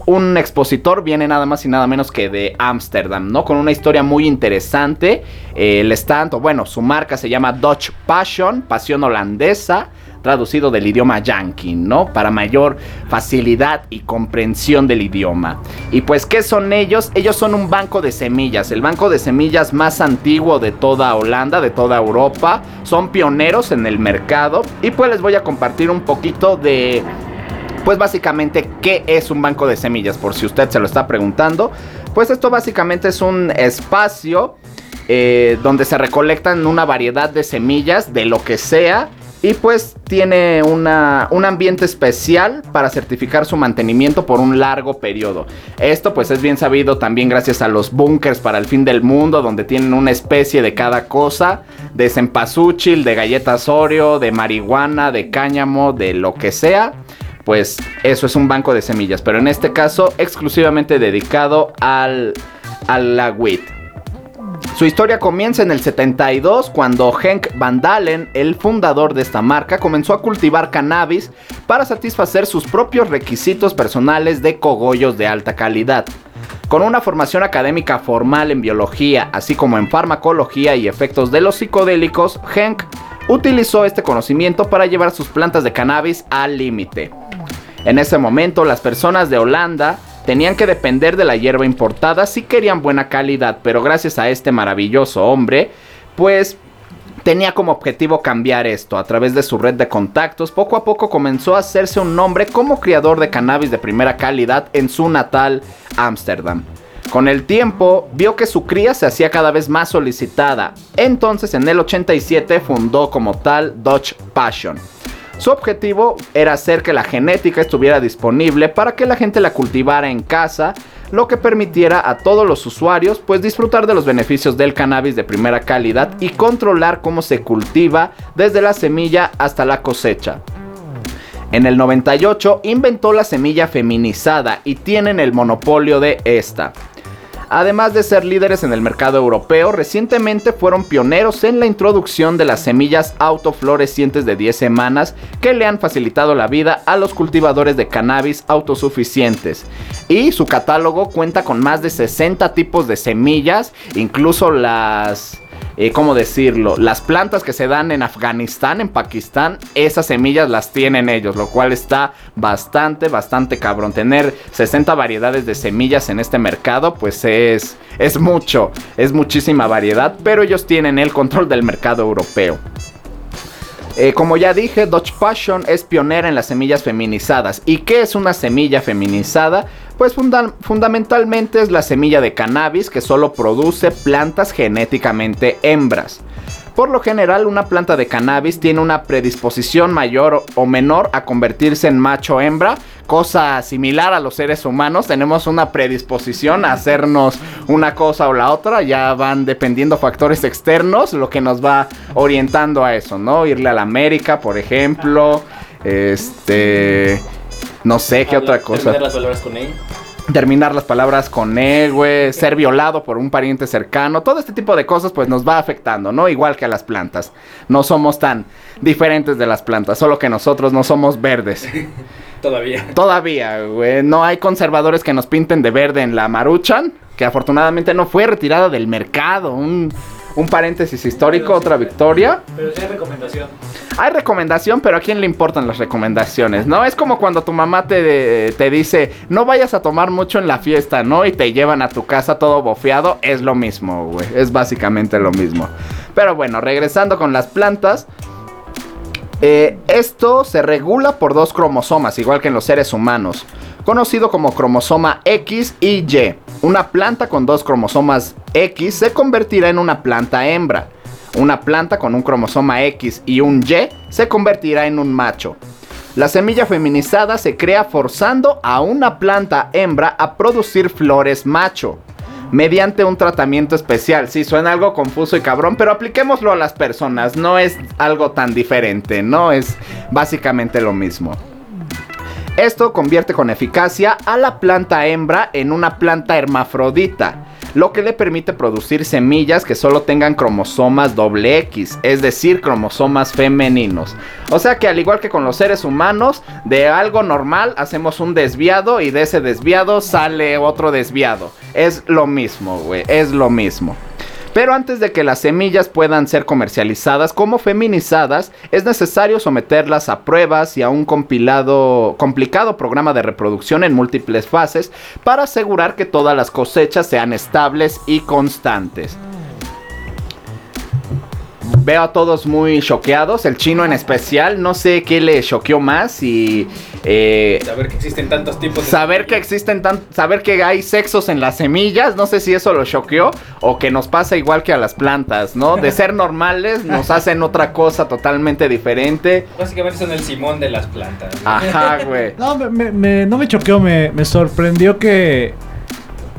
un expositor viene nada más y nada menos que de Ámsterdam, ¿no? Con una historia muy interesante. Eh, el stand, bueno, su marca se llama Dutch Passion, pasión holandesa, traducido del idioma yankee, ¿no? Para mayor facilidad y comprensión del idioma. Y pues, ¿qué son ellos? Ellos son un banco de semillas, el banco de semillas más antiguo de toda Holanda, de toda Europa. Son pioneros en el mercado. Y pues les voy a compartir un poquito de pues básicamente, ¿qué es un banco de semillas? Por si usted se lo está preguntando. Pues esto básicamente es un espacio eh, donde se recolectan una variedad de semillas de lo que sea. Y pues tiene una, un ambiente especial para certificar su mantenimiento por un largo periodo. Esto pues es bien sabido también gracias a los bunkers para el fin del mundo, donde tienen una especie de cada cosa. De cempasúchil, de galletas Oreo, de marihuana, de cáñamo, de lo que sea pues eso es un banco de semillas, pero en este caso exclusivamente dedicado al, al la wheat. Su historia comienza en el 72 cuando Henk Van Dalen, el fundador de esta marca, comenzó a cultivar cannabis para satisfacer sus propios requisitos personales de cogollos de alta calidad. Con una formación académica formal en biología, así como en farmacología y efectos de los psicodélicos, Henk utilizó este conocimiento para llevar sus plantas de cannabis al límite. En ese momento, las personas de Holanda tenían que depender de la hierba importada si querían buena calidad, pero gracias a este maravilloso hombre, pues tenía como objetivo cambiar esto. A través de su red de contactos, poco a poco comenzó a hacerse un nombre como criador de cannabis de primera calidad en su natal Ámsterdam. Con el tiempo, vio que su cría se hacía cada vez más solicitada. Entonces, en el 87 fundó como tal Dutch Passion. Su objetivo era hacer que la genética estuviera disponible para que la gente la cultivara en casa, lo que permitiera a todos los usuarios pues disfrutar de los beneficios del cannabis de primera calidad y controlar cómo se cultiva desde la semilla hasta la cosecha. En el 98 inventó la semilla feminizada y tienen el monopolio de esta. Además de ser líderes en el mercado europeo, recientemente fueron pioneros en la introducción de las semillas autoflorecientes de 10 semanas que le han facilitado la vida a los cultivadores de cannabis autosuficientes. Y su catálogo cuenta con más de 60 tipos de semillas, incluso las eh, ¿cómo decirlo? Las plantas que se dan en Afganistán, en Pakistán, esas semillas las tienen ellos, lo cual está bastante, bastante cabrón. Tener 60 variedades de semillas en este mercado, pues es, es mucho, es muchísima variedad, pero ellos tienen el control del mercado europeo. Eh, como ya dije, Dodge Passion es pionera en las semillas feminizadas. ¿Y qué es una semilla feminizada? Pues funda- fundamentalmente es la semilla de cannabis que solo produce plantas genéticamente hembras. Por lo general, una planta de cannabis tiene una predisposición mayor o menor a convertirse en macho hembra, cosa similar a los seres humanos. Tenemos una predisposición a hacernos una cosa o la otra, ya van dependiendo factores externos, lo que nos va orientando a eso, ¿no? Irle a la América, por ejemplo, este, no sé qué otra cosa Terminar las palabras con él. terminar las palabras con él, güey, ser violado por un pariente cercano, todo este tipo de cosas pues nos va afectando, ¿no? Igual que a las plantas. No somos tan diferentes de las plantas, solo que nosotros no somos verdes. <laughs> Todavía. Todavía, güey, no hay conservadores que nos pinten de verde en la Maruchan, que afortunadamente no fue retirada del mercado. Un, un paréntesis histórico, otra victoria. Pero sí hay recomendación. Hay recomendación, pero ¿a quién le importan las recomendaciones? ¿No? Es como cuando tu mamá te, te dice, no vayas a tomar mucho en la fiesta, ¿no? Y te llevan a tu casa todo bofeado. Es lo mismo, güey. Es básicamente lo mismo. Pero bueno, regresando con las plantas. eh, esto se regula por dos cromosomas, igual que en los seres humanos, conocido como cromosoma X y Y. Una planta con dos cromosomas X se convertirá en una planta hembra. Una planta con un cromosoma X y un Y se convertirá en un macho. La semilla feminizada se crea forzando a una planta hembra a producir flores macho. Mediante un tratamiento especial. Sí, suena algo confuso y cabrón, pero apliquémoslo a las personas. No es algo tan diferente, no es básicamente lo mismo. Esto convierte con eficacia a la planta hembra en una planta hermafrodita, lo que le permite producir semillas que solo tengan cromosomas doble X, es decir, cromosomas femeninos. O sea que al igual que con los seres humanos, de algo normal hacemos un desviado y de ese desviado sale otro desviado. Es lo mismo, güey, es lo mismo. Pero antes de que las semillas puedan ser comercializadas como feminizadas, es necesario someterlas a pruebas y a un compilado, complicado programa de reproducción en múltiples fases para asegurar que todas las cosechas sean estables y constantes. Veo a todos muy choqueados, el chino en especial, no sé qué le choqueó más y eh, Saber que existen tantos tipos de. saber que existen tan, saber que hay sexos en las semillas, no sé si eso lo choqueó o que nos pasa igual que a las plantas, ¿no? De ser <laughs> normales nos hacen otra cosa totalmente diferente. Básicamente son el Simón de las plantas. Ajá, güey. No, me, me- me- no me choqueó, me, me sorprendió que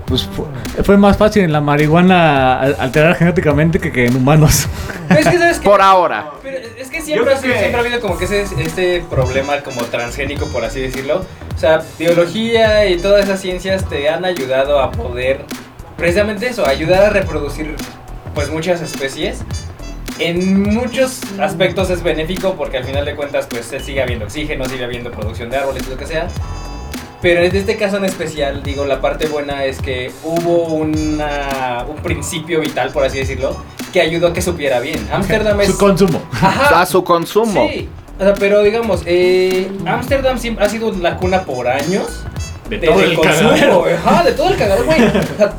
pues, fue, fue más fácil en la marihuana al- alterar genéticamente que, que en humanos. <laughs> Es que, ¿sabes? Por ahora. Pero es que siempre, que- siempre ha habido como que ese, ese problema como transgénico, por así decirlo. O sea, biología y todas esas ciencias te han ayudado a poder, precisamente eso, ayudar a reproducir pues muchas especies. En muchos aspectos es benéfico porque al final de cuentas pues se sigue habiendo oxígeno, sigue habiendo producción de árboles, lo que sea. Pero en este caso en especial, digo, la parte buena es que hubo una, un principio vital, por así decirlo, que ayudó a que supiera bien. Ámsterdam es... Su consumo. Ajá. A su consumo. Sí, o sea, pero digamos, eh, Ámsterdam siempre ha sido la cuna por años De todo del el consumo. <laughs> Ajá, de todo el cagadero, güey. O sea,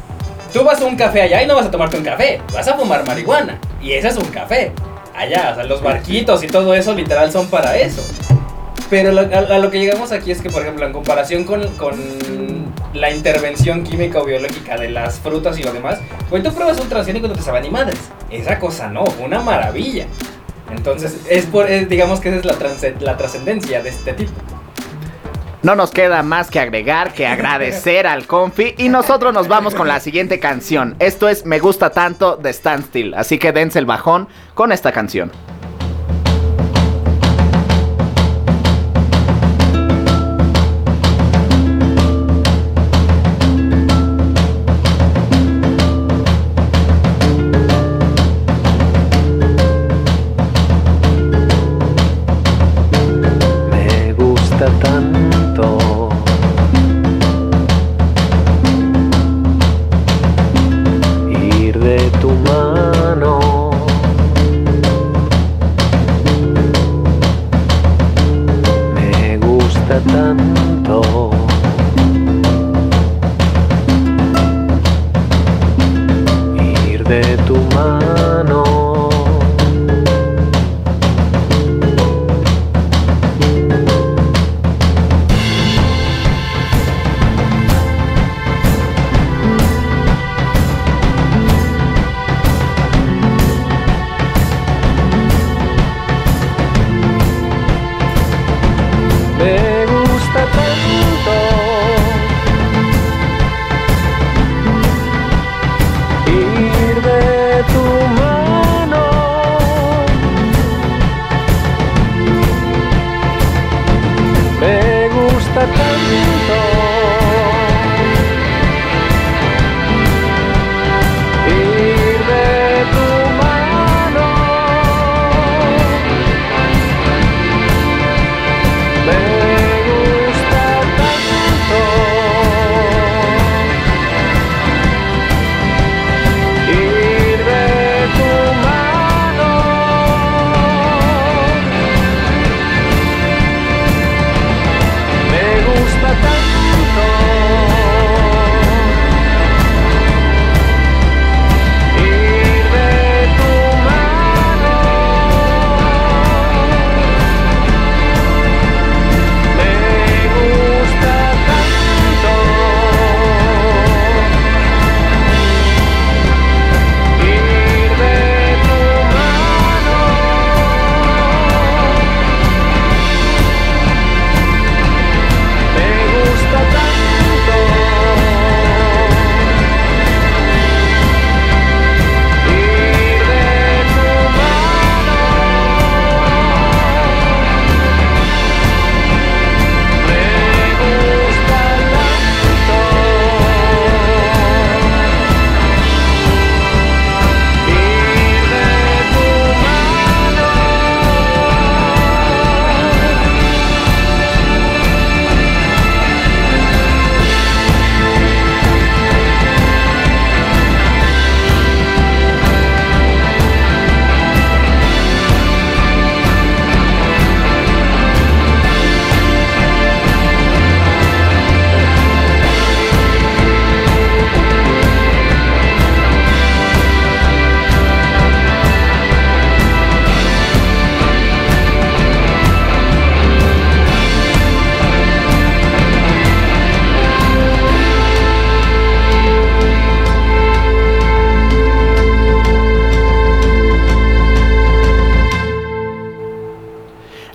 tú vas a un café allá y no vas a tomarte un café, vas a fumar marihuana. Y ese es un café. Allá, o sea, los barquitos y todo eso literal son para eso. Pero lo- a, lo que llegamos aquí es que, por ejemplo, en comparación con, la intervención química o biológica de las frutas y lo demás, güey, tú pruebas un transgénico y te sabe ni madres. Esa cosa no, una maravilla. Entonces, es por, digamos que esa es la, la trascendencia de este tipo. No nos queda más que agregar que agradecer al Confi y nosotros nos vamos con la siguiente canción. Esto es Me gusta tanto de Standstill, así que dense el bajón con esta canción.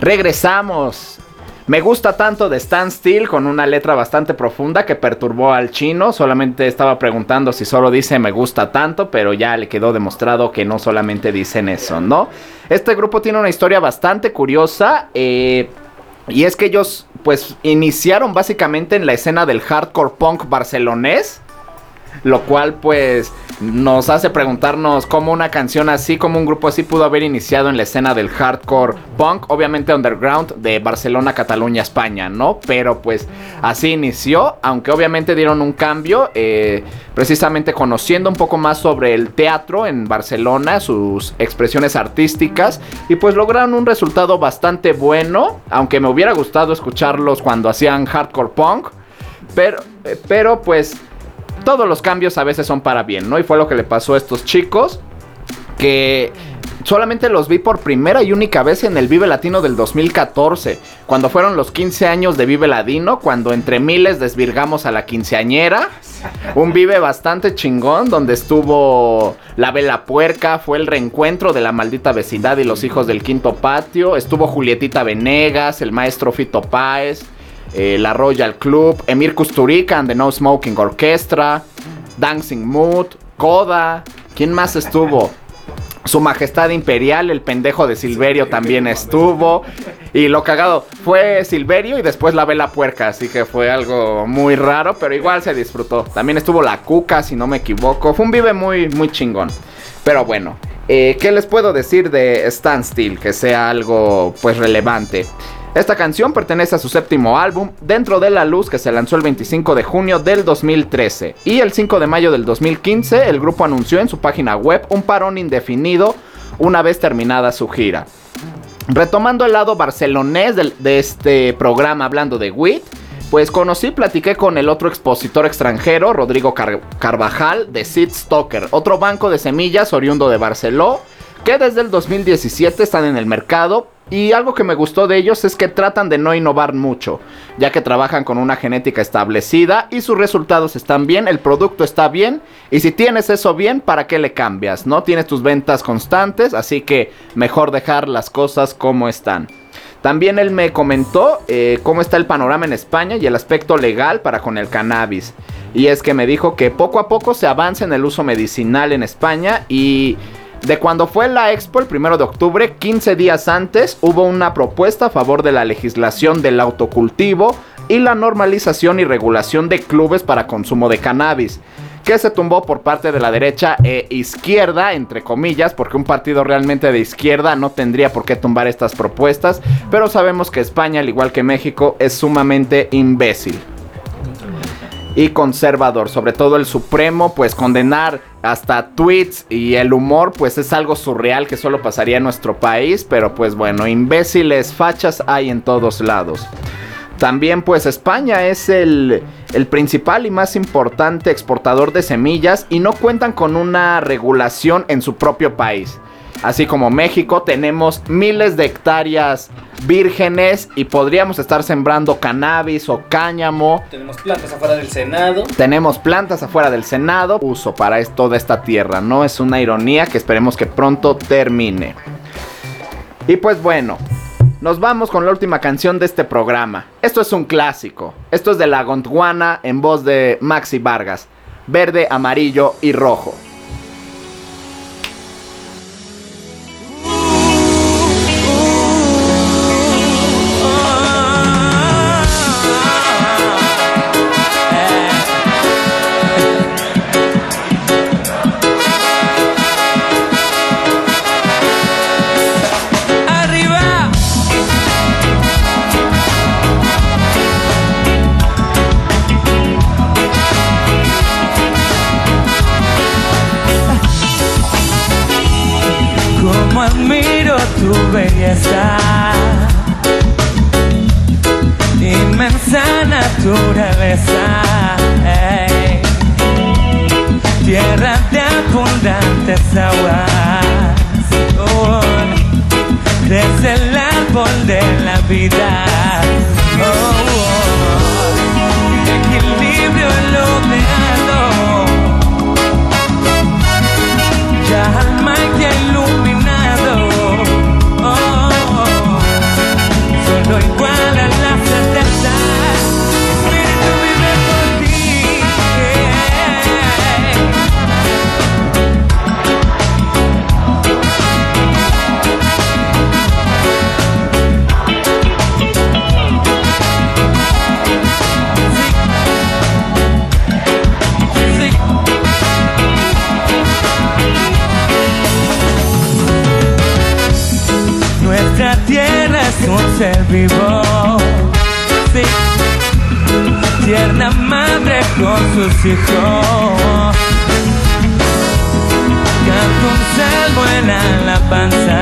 Regresamos. Me gusta tanto de Stand Still con una letra bastante profunda que perturbó al chino. Solamente estaba preguntando si solo dice me gusta tanto, pero ya le quedó demostrado que no solamente dicen eso, ¿no? Este grupo tiene una historia bastante curiosa. eh, y es que ellos, pues, iniciaron básicamente en la escena del hardcore punk barcelonés. Lo cual pues nos hace preguntarnos cómo una canción así, como un grupo así pudo haber iniciado en la escena del hardcore punk, obviamente underground de Barcelona, Cataluña, España, ¿no? Pero pues así inició, aunque obviamente dieron un cambio, eh, precisamente conociendo un poco más sobre el teatro en Barcelona, sus expresiones artísticas, y pues lograron un resultado bastante bueno, aunque me hubiera gustado escucharlos cuando hacían hardcore punk, pero, eh, pero pues todos los cambios a veces son para bien, ¿no? Y fue lo que le pasó a estos chicos que solamente los vi por primera y única vez en el Vive Latino del 2014, cuando fueron los 15 años de Vive Latino, cuando entre miles desvirgamos a la quinceañera. Un Vive bastante chingón, donde estuvo La Vela Puerca, fue el reencuentro de la maldita vecindad y los hijos del quinto patio, estuvo Julietita Venegas, el maestro Fito Páez, eh, la Royal Club, Emir Kusturica and the No Smoking Orchestra, Dancing Mood, Coda, ¿quién más estuvo? Su Majestad Imperial, el pendejo de Silverio también estuvo. Y lo cagado fue Silverio y después la vela puerca, así que fue algo muy raro, pero igual se disfrutó. También estuvo la Cuca, si no me equivoco. Fue un vive muy, muy chingón. Pero bueno, eh, ¿qué les puedo decir de Standstill? Que sea algo pues relevante. Esta canción pertenece a su séptimo álbum, Dentro de la Luz, que se lanzó el 25 de junio del 2013. Y el 5 de mayo del 2015, el grupo anunció en su página web un parón indefinido una vez terminada su gira. Retomando el lado barcelonés de, este programa hablando de WIT, pues conocí, platiqué con el otro expositor extranjero, Rodrigo Car- Carvajal, de Seed Stocker, otro banco de semillas oriundo de Barceló, que desde el 2017 están en el mercado. Y algo que me gustó de ellos es que tratan de no innovar mucho, ya que trabajan con una genética establecida y sus resultados están bien, el producto está bien, y si tienes eso bien, ¿para qué le cambias? ¿No? Tienes tus ventas constantes, así que mejor dejar las cosas como están. También él me comentó eh, cómo está el panorama en España y el aspecto legal para con el cannabis. Y es que me dijo que poco a poco se avanza en el uso medicinal en España y de cuando fue la expo el primero de octubre, 15 días antes, hubo una propuesta a favor de la legislación del autocultivo y la normalización y regulación de clubes para consumo de cannabis que se tumbó por parte de la derecha e izquierda, entre comillas, porque un partido realmente de izquierda no tendría por qué tumbar estas propuestas, pero sabemos que España, al igual que México, es sumamente imbécil y conservador, sobre todo el Supremo, pues condenar hasta tweets y el humor, pues es algo surreal que solo pasaría en nuestro país, pero pues bueno, imbéciles, fachas hay en todos lados. También pues España es el, el principal y más importante exportador de semillas y no cuentan con una regulación en su propio país. Así como México tenemos miles de hectáreas vírgenes y podríamos estar sembrando cannabis o cáñamo. Tenemos plantas afuera del Senado. Tenemos plantas afuera del Senado, uso para es- toda esta tierra, ¿no? Es una ironía que esperemos que pronto termine. Y pues bueno, nos vamos con la última canción de este programa. Esto es un clásico. Esto es de La Gondwana en voz de Maxi Vargas. Verde, amarillo y rojo. Inmensa naturaleza. ey. Tierra de abundantes aguas. oh desde el árbol de la vida. Vivo. Sí. Tierna madre con sus hijos. Canta un salmo en la panza.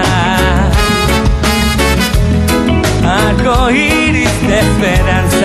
Arco iris de esperanza.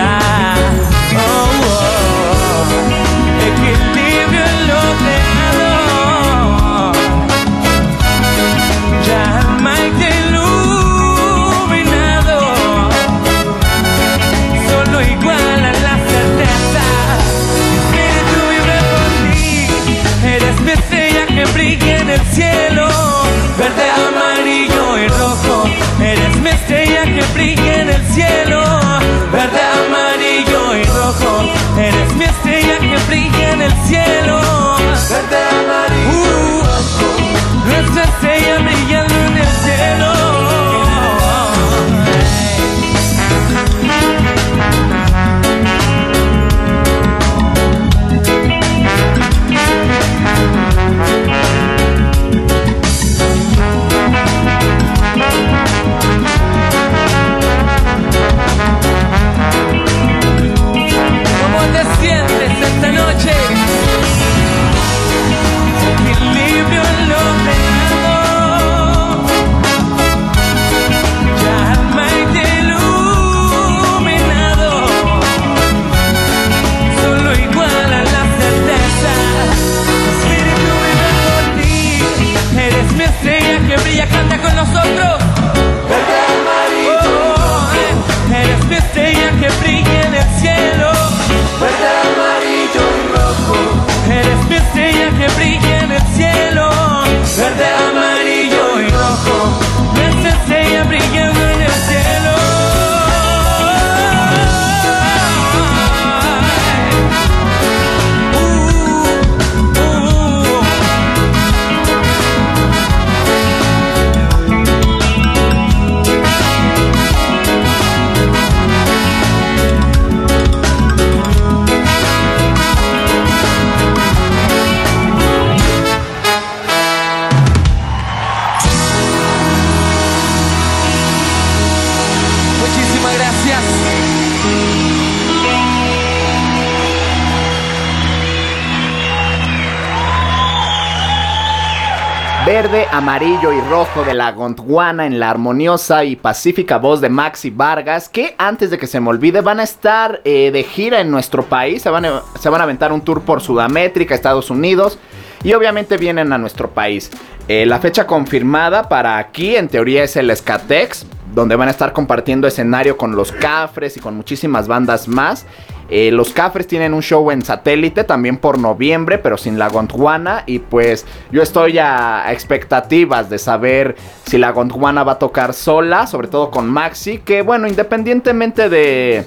Verde, amarillo y rojo de la Gondwana en la armoniosa y pacífica voz de Maxi Vargas, que antes de que se me olvide van a estar eh, de gira en nuestro país, se van, a, se van a aventar un tour por Sudamérica, Estados Unidos y obviamente vienen a nuestro país. Eh, la fecha confirmada para aquí en teoría es el Skatex, donde van a estar compartiendo escenario con los Cafres y con muchísimas bandas más. Eh, los Cafres tienen un show en satélite también por noviembre, pero sin la Gondwana. Y pues yo estoy a, expectativas de saber si la Gondwana va a tocar sola, sobre todo con Maxi, que bueno, independientemente de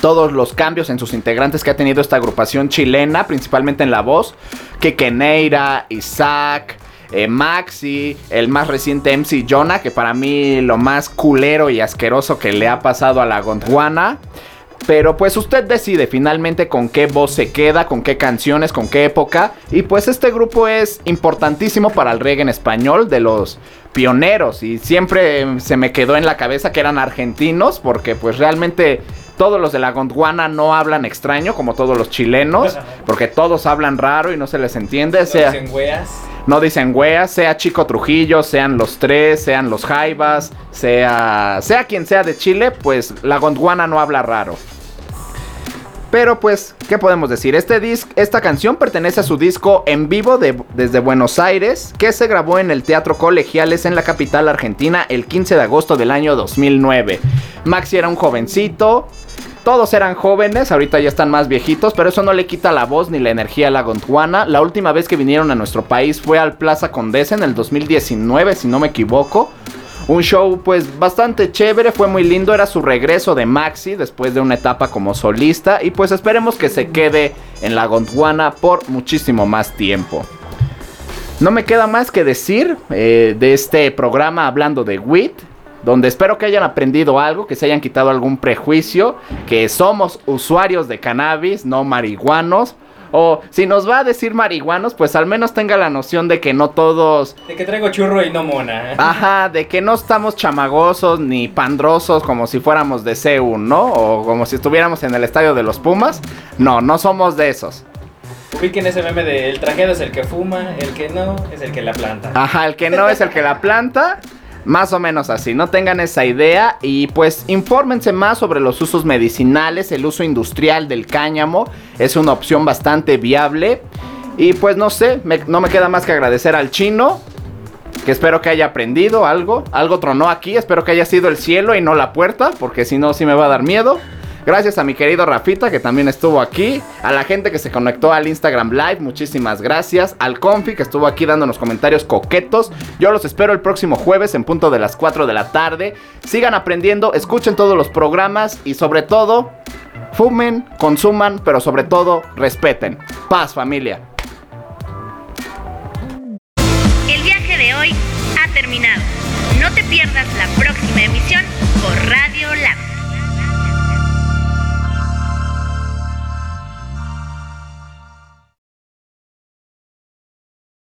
todos los cambios en sus integrantes que ha tenido esta agrupación chilena, principalmente en la voz, que Keneira, Isaac, eh, Maxi, el más reciente MC Jonah, que para mí lo más culero y asqueroso que le ha pasado a la Gondwana. Pero pues usted decide finalmente con qué voz se queda, con qué canciones, con qué época. Y pues este grupo es importantísimo para el reggae en español, de los pioneros. Y siempre se me quedó en la cabeza que eran argentinos, porque pues realmente todos los de la Gondwana no hablan extraño, como todos los chilenos, <laughs> porque todos hablan raro y no se les entiende. Sea, Dicen weas. No dicen weas, sea Chico Trujillo, sean los tres, sean los Jaivas, sea, sea quien sea de Chile, pues la Gondwana no habla raro. Pero pues, ¿qué podemos decir? Este disc, esta canción pertenece a su disco en vivo de- desde Buenos Aires, que se grabó en el Teatro Colegiales en la capital argentina el 15 de agosto del año 2009. Maxi era un jovencito, todos eran jóvenes, ahorita ya están más viejitos, pero eso no le quita la voz ni la energía a la Gondwana. La última vez que vinieron a nuestro país fue al Plaza Condesa en el 2019, si no me equivoco. Un show pues bastante chévere, fue muy lindo, era su regreso de Maxi después de una etapa como solista y pues esperemos que se quede en la Gondwana por muchísimo más tiempo. No me queda más que decir eh, de este programa hablando de WIT, donde espero que hayan aprendido algo, que se hayan quitado algún prejuicio, que somos usuarios de cannabis, no marihuanos. O si nos va a decir marihuanos, pues al menos tenga la noción de que no todos De que traigo churro y no mona. Ajá, de que no estamos chamagosos ni pandrosos como si fuéramos de CEU, ¿no? O como si estuviéramos en el estadio de los Pumas. No, no somos de esos. Ubiquen ese meme de el trajeado es el que fuma, el que no es el que la planta. Ajá, el que no es el que la planta. Más o menos así, no tengan esa idea y pues infórmense más sobre los usos medicinales, el uso industrial del cáñamo, es una opción bastante viable y pues no sé, no me queda más que agradecer al chino, que espero que haya aprendido algo, algo tronó aquí, espero que haya sido el cielo y no la puerta, porque si no sí me va a dar miedo. Gracias a mi querido Rafita que también estuvo aquí. A la gente que se conectó al Instagram Live, muchísimas gracias. Al Confi que estuvo aquí dándonos comentarios coquetos. Yo los espero el próximo jueves en punto de las 4 de la tarde. Sigan aprendiendo, escuchen todos los programas y sobre todo, fumen, consuman, pero sobre todo, respeten. Paz familia.